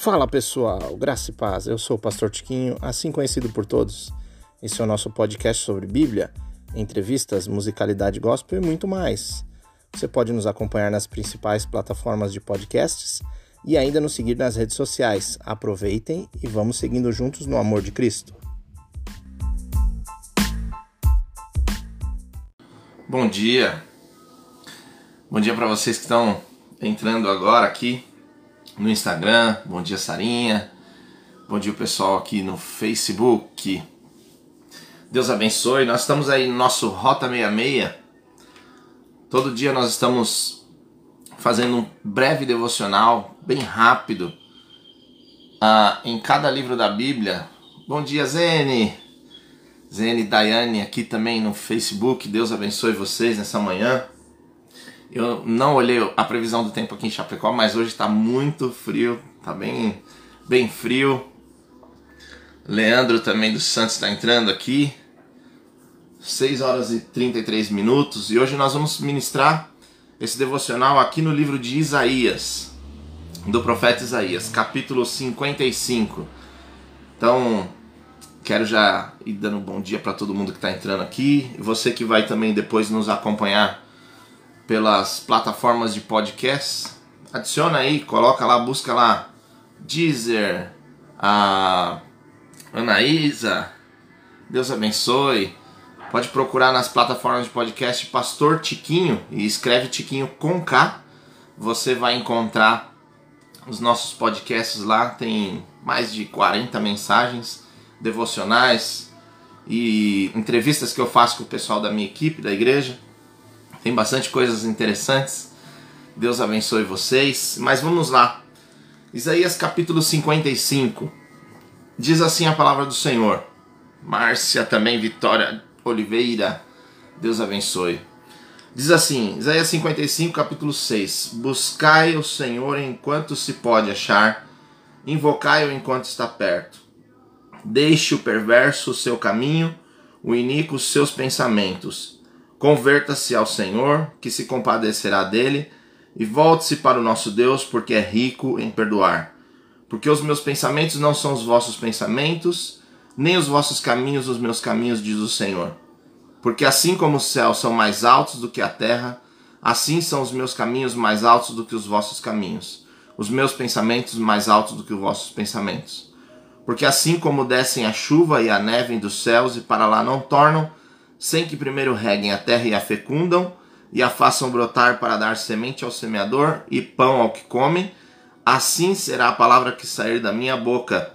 Fala pessoal, graça e paz. Eu sou o Pastor Tiquinho, assim conhecido por todos. Esse é o nosso podcast sobre Bíblia, entrevistas, musicalidade gospel e muito mais. Você pode nos acompanhar nas principais plataformas de podcasts e ainda nos seguir nas redes sociais. Aproveitem e vamos seguindo juntos no amor de Cristo. Bom dia. Bom dia para vocês que estão entrando agora aqui no Instagram. Bom dia, Sarinha. Bom dia, pessoal aqui no Facebook. Deus abençoe. Nós estamos aí no nosso Rota 66. Todo dia nós estamos fazendo um breve devocional, bem rápido, uh, em cada livro da Bíblia. Bom dia, Zene. Zene Daiane aqui também no Facebook. Deus abençoe vocês nessa manhã. Eu não olhei a previsão do tempo aqui em Chapecó, mas hoje está muito frio, está bem, bem frio. Leandro também dos Santos está entrando aqui. 6 horas e 33 minutos e hoje nós vamos ministrar esse devocional aqui no livro de Isaías, do profeta Isaías, capítulo 55. Então, quero já ir dando um bom dia para todo mundo que está entrando aqui. Você que vai também depois nos acompanhar pelas plataformas de podcast, adiciona aí, coloca lá, busca lá Deezer, a Anaísa, Deus abençoe. Pode procurar nas plataformas de podcast Pastor Tiquinho e escreve Tiquinho com K. Você vai encontrar os nossos podcasts lá, tem mais de 40 mensagens devocionais e entrevistas que eu faço com o pessoal da minha equipe da igreja. Tem bastante coisas interessantes. Deus abençoe vocês. Mas vamos lá. Isaías capítulo 55. Diz assim a palavra do Senhor. Márcia também, Vitória Oliveira. Deus abençoe. Diz assim, Isaías 55, capítulo 6: Buscai o Senhor enquanto se pode achar, invocai-o enquanto está perto. Deixe o perverso o seu caminho, o iníquo os seus pensamentos Converta-se ao Senhor, que se compadecerá dele, e volte-se para o nosso Deus, porque é rico em perdoar. Porque os meus pensamentos não são os vossos pensamentos, nem os vossos caminhos os meus caminhos, diz o Senhor. Porque assim como os céus são mais altos do que a terra, assim são os meus caminhos mais altos do que os vossos caminhos, os meus pensamentos mais altos do que os vossos pensamentos. Porque assim como descem a chuva e a neve dos céus e para lá não tornam, sem que primeiro reguem a terra e a fecundam, e a façam brotar para dar semente ao semeador e pão ao que come, assim será a palavra que sair da minha boca.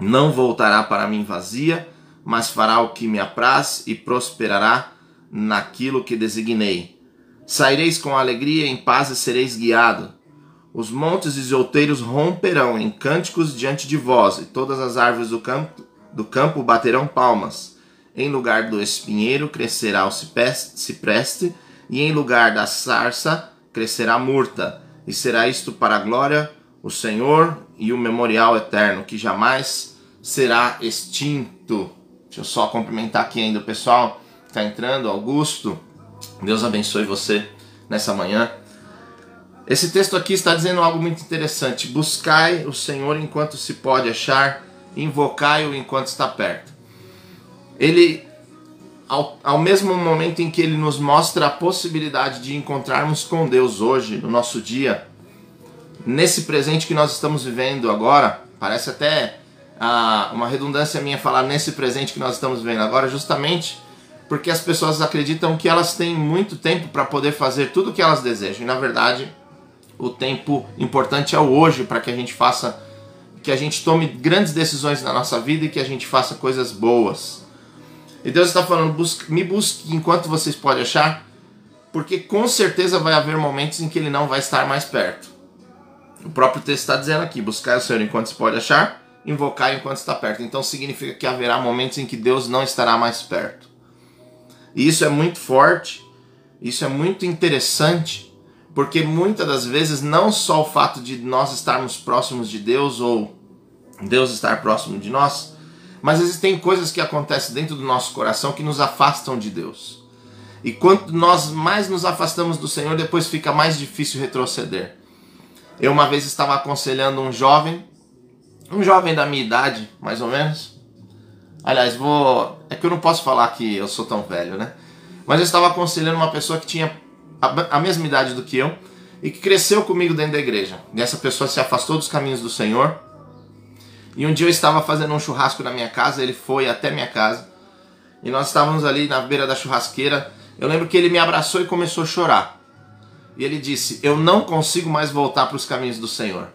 Não voltará para mim vazia, mas fará o que me apraz e prosperará naquilo que designei. Saireis com alegria, em paz e sereis guiado. Os montes e outeiros romperão em cânticos diante de vós, e todas as árvores do campo, do campo baterão palmas. Em lugar do espinheiro crescerá o cipreste, e em lugar da sarça crescerá a murta, e será isto para a glória, o Senhor e o memorial eterno, que jamais será extinto. Deixa eu só cumprimentar aqui ainda o pessoal que está entrando, Augusto. Deus abençoe você nessa manhã. Esse texto aqui está dizendo algo muito interessante. Buscai o Senhor enquanto se pode achar, invocai-o enquanto está perto ele ao, ao mesmo momento em que ele nos mostra a possibilidade de encontrarmos com Deus hoje, no nosso dia, nesse presente que nós estamos vivendo agora, parece até ah, uma redundância minha falar nesse presente que nós estamos vivendo agora, justamente porque as pessoas acreditam que elas têm muito tempo para poder fazer tudo o que elas desejam. E na verdade, o tempo importante é o hoje para que a gente faça, que a gente tome grandes decisões na nossa vida e que a gente faça coisas boas. E Deus está falando, busque, me busque enquanto vocês podem achar, porque com certeza vai haver momentos em que ele não vai estar mais perto. O próprio texto está dizendo aqui: buscar o Senhor enquanto se pode achar, invocar enquanto está perto. Então significa que haverá momentos em que Deus não estará mais perto. E isso é muito forte, isso é muito interessante, porque muitas das vezes não só o fato de nós estarmos próximos de Deus ou Deus estar próximo de nós, mas existem coisas que acontecem dentro do nosso coração que nos afastam de Deus. E quanto nós mais nos afastamos do Senhor, depois fica mais difícil retroceder. Eu uma vez estava aconselhando um jovem um jovem da minha idade, mais ou menos. Aliás, vou. É que eu não posso falar que eu sou tão velho, né? Mas eu estava aconselhando uma pessoa que tinha a, mesma idade do que eu e que cresceu comigo dentro da igreja. E essa pessoa se afastou dos caminhos do Senhor. E um dia eu estava fazendo um churrasco na minha casa, ele foi até minha casa. E nós estávamos ali na beira da churrasqueira. Eu lembro que ele me abraçou e começou a chorar. E ele disse: Eu não consigo mais voltar para os caminhos do Senhor.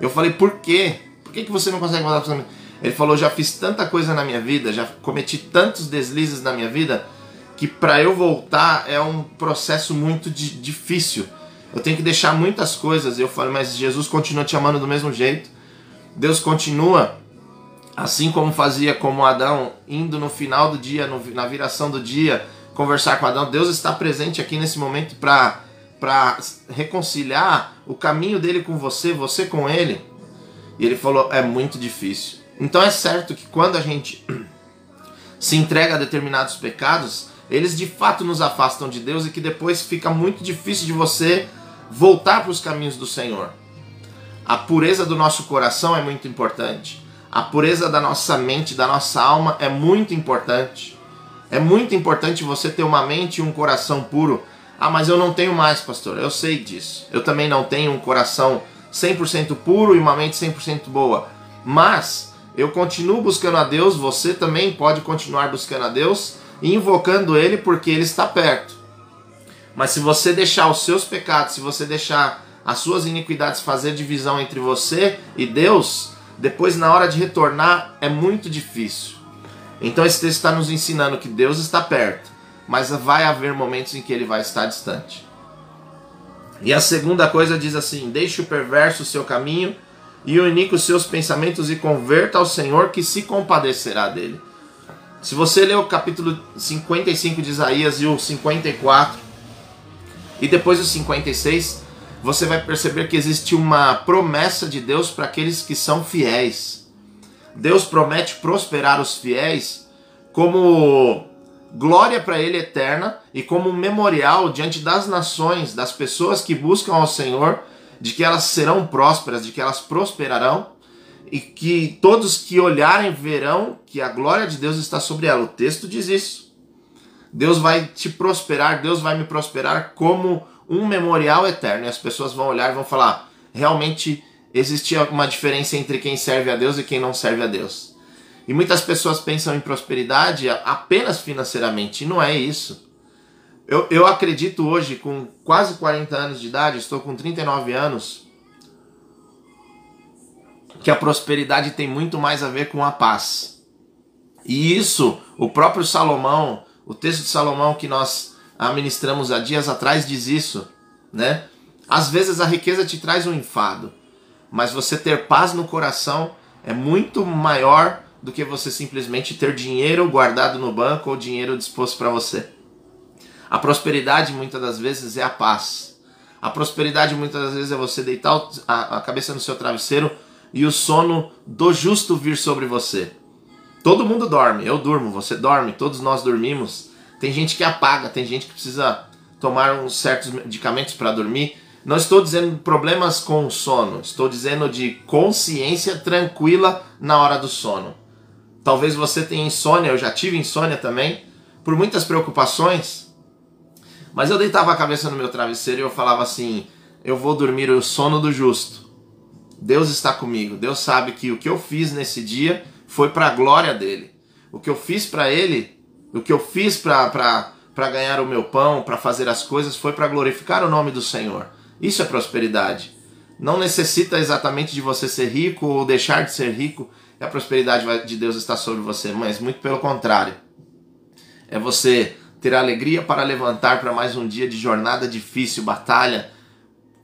Eu falei: Por quê? Por que, que você não consegue voltar para os caminhos? Ele falou: Já fiz tanta coisa na minha vida, já cometi tantos deslizes na minha vida, que para eu voltar é um processo muito difícil. Eu tenho que deixar muitas coisas. Eu falei, mas Jesus continua te amando do mesmo jeito. Deus continua, assim como fazia como Adão, indo no final do dia, no, na viração do dia, conversar com Adão. Deus está presente aqui nesse momento para para reconciliar o caminho dele com você, você com ele. E ele falou: é muito difícil. Então é certo que quando a gente se entrega a determinados pecados, eles de fato nos afastam de Deus e que depois fica muito difícil de você voltar para os caminhos do Senhor. A pureza do nosso coração é muito importante. A pureza da nossa mente, da nossa alma é muito importante. É muito importante você ter uma mente e um coração puro. Ah, mas eu não tenho mais, pastor. Eu sei disso. Eu também não tenho um coração 100% puro e uma mente 100% boa. Mas eu continuo buscando a Deus, você também pode continuar buscando a Deus invocando Ele porque Ele está perto. Mas se você deixar os seus pecados, se você deixar as suas iniquidades fazer divisão entre você e Deus, depois na hora de retornar é muito difícil. Então esse texto está nos ensinando que Deus está perto, mas vai haver momentos em que ele vai estar distante. E a segunda coisa diz assim: Deixe o perverso o seu caminho e iníquo os seus pensamentos e converta ao Senhor que se compadecerá dele. Se você ler o capítulo 55 de Isaías e o 54 e depois o 56, você vai perceber que existe uma promessa de Deus para aqueles que são fiéis. Deus promete prosperar os fiéis como glória para ele eterna e como memorial diante das nações, das pessoas que buscam ao Senhor, de que elas serão prósperas, de que elas prosperarão e que todos que olharem verão que a glória de Deus está sobre ela. O texto diz isso. Deus vai te prosperar, Deus vai me prosperar como um memorial eterno. E as pessoas vão olhar e vão falar: realmente existe uma diferença entre quem serve a Deus e quem não serve a Deus. E muitas pessoas pensam em prosperidade apenas financeiramente, e não é isso. Eu, eu acredito hoje, com quase 40 anos de idade, estou com 39 anos, que a prosperidade tem muito mais a ver com a paz. E isso, o próprio Salomão, o texto de Salomão que nós administramos há dias atrás diz isso, né? Às vezes a riqueza te traz um enfado, mas você ter paz no coração é muito maior do que você simplesmente ter dinheiro guardado no banco ou dinheiro disposto para você. A prosperidade muitas das vezes é a paz. A prosperidade muitas das vezes é você deitar a cabeça no seu travesseiro e o sono do justo vir sobre você. Todo mundo dorme, eu durmo, você dorme, todos nós dormimos. Tem gente que apaga, tem gente que precisa tomar uns certos medicamentos para dormir. Não estou dizendo problemas com o sono, estou dizendo de consciência tranquila na hora do sono. Talvez você tenha insônia, eu já tive insônia também, por muitas preocupações. Mas eu deitava a cabeça no meu travesseiro e eu falava assim: eu vou dormir o sono do justo. Deus está comigo. Deus sabe que o que eu fiz nesse dia foi para a glória dele. O que eu fiz para ele, o que eu fiz para ganhar o meu pão, para fazer as coisas, foi para glorificar o nome do Senhor. Isso é prosperidade. Não necessita exatamente de você ser rico ou deixar de ser rico e a prosperidade de Deus está sobre você, mas muito pelo contrário. É você ter alegria para levantar para mais um dia de jornada difícil, batalha,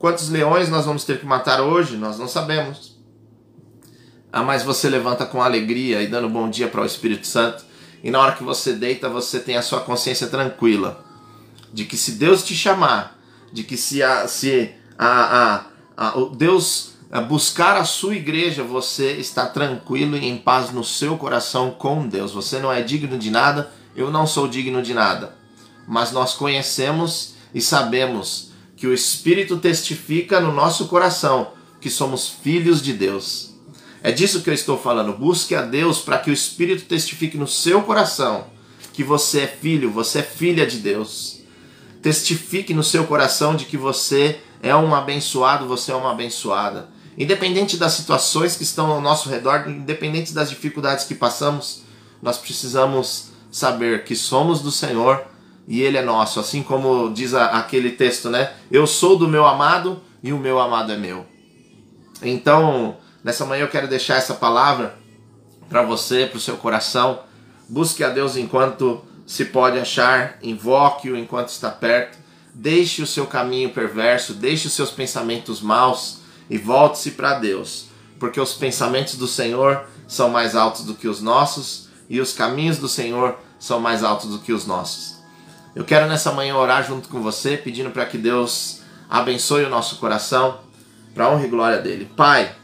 Quantos leões nós vamos ter que matar hoje? Nós não sabemos. Ah, mas você levanta com alegria e dando bom dia para o Espírito Santo. E na hora que você deita, você tem a sua consciência tranquila. De que se Deus te chamar, de que se a, se a, a, a Deus buscar a sua igreja, você está tranquilo e em paz no seu coração com Deus. Você não é digno de nada, eu não sou digno de nada. Mas nós conhecemos e sabemos que o Espírito testifica no nosso coração que somos filhos de Deus. É disso que eu estou falando. Busque a Deus para que o Espírito testifique no seu coração que você é filho, você é filha de Deus. Testifique no seu coração de que você é um abençoado, você é uma abençoada. Independente das situações que estão ao nosso redor, independente das dificuldades que passamos, nós precisamos saber que somos do Senhor e Ele é nosso. Assim como diz aquele texto, né? Eu sou do meu amado e o meu amado é meu. Então, nessa manhã eu quero deixar essa palavra para você, para o seu coração. Busque a Deus enquanto se pode achar, invoque-o enquanto está perto. Deixe o seu caminho perverso, deixe os seus pensamentos maus e volte-se para Deus, porque os pensamentos do Senhor são mais altos do que os nossos e os caminhos do Senhor são mais altos do que os nossos. Eu quero nessa manhã orar junto com você, pedindo para que Deus abençoe o nosso coração, para honra e glória dele. Pai,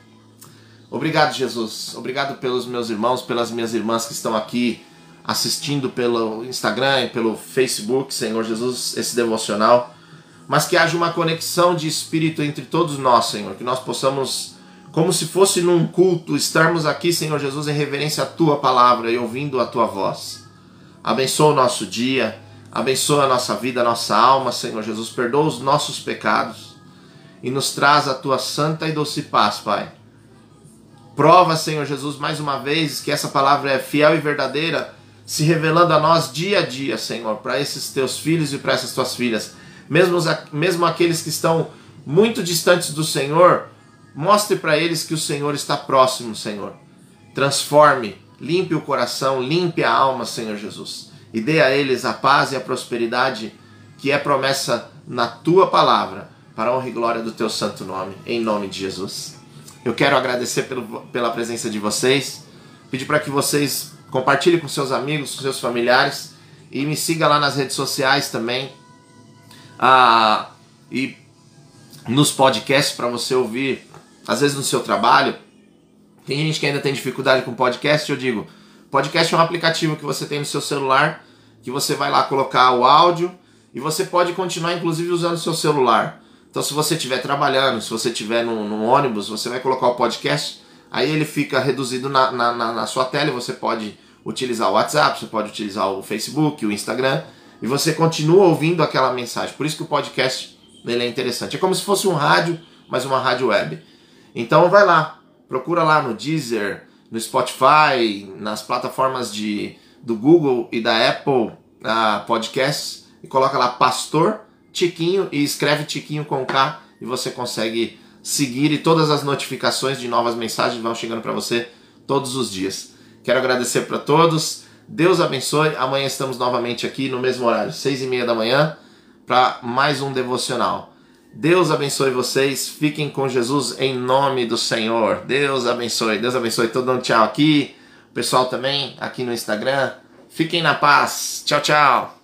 obrigado, Jesus. Obrigado pelos meus irmãos, pelas minhas irmãs que estão aqui assistindo pelo Instagram e pelo Facebook, Senhor Jesus, esse devocional. Mas que haja uma conexão de espírito entre todos nós, Senhor, que nós possamos como se fosse num culto, estarmos aqui, Senhor Jesus, em reverência à tua palavra e ouvindo a tua voz. Abençoa o nosso dia, abençoa a nossa vida, a nossa alma, Senhor Jesus, perdoa os nossos pecados e nos traz a tua santa e doce paz, Pai. Prova, Senhor Jesus, mais uma vez que essa palavra é fiel e verdadeira, se revelando a nós dia a dia, Senhor, para esses teus filhos e para essas tuas filhas. Mesmo, mesmo aqueles que estão muito distantes do Senhor, Mostre para eles que o Senhor está próximo, Senhor. Transforme, limpe o coração, limpe a alma, Senhor Jesus. E dê a eles a paz e a prosperidade que é promessa na tua palavra, para a honra e glória do teu santo nome, em nome de Jesus. Eu quero agradecer pelo, pela presença de vocês, pedir para que vocês compartilhem com seus amigos, com seus familiares e me siga lá nas redes sociais também. Ah, e nos podcasts para você ouvir às vezes no seu trabalho. Tem gente que ainda tem dificuldade com podcast, eu digo, podcast é um aplicativo que você tem no seu celular, que você vai lá colocar o áudio e você pode continuar inclusive usando o seu celular. Então se você estiver trabalhando, se você estiver no, ônibus, você vai colocar o podcast, aí ele fica reduzido na, na, na sua tela e você pode utilizar o WhatsApp, você pode utilizar o Facebook, o Instagram, e você continua ouvindo aquela mensagem. Por isso que o podcast ele é interessante. É como se fosse um rádio, mas uma rádio web. Então vai lá, procura lá no Deezer, no Spotify, nas plataformas de, do Google e da Apple uh, Podcasts e coloca lá Pastor Tiquinho e escreve Tiquinho com K e você consegue seguir e todas as notificações de novas mensagens vão chegando para você todos os dias. Quero agradecer para todos. Deus abençoe. Amanhã estamos novamente aqui no mesmo horário, seis e meia da manhã, para mais um devocional. Deus abençoe vocês. Fiquem com Jesus em nome do Senhor. Deus abençoe. Deus abençoe. Todo mundo tchau aqui. Pessoal também aqui no Instagram. Fiquem na paz. Tchau, tchau.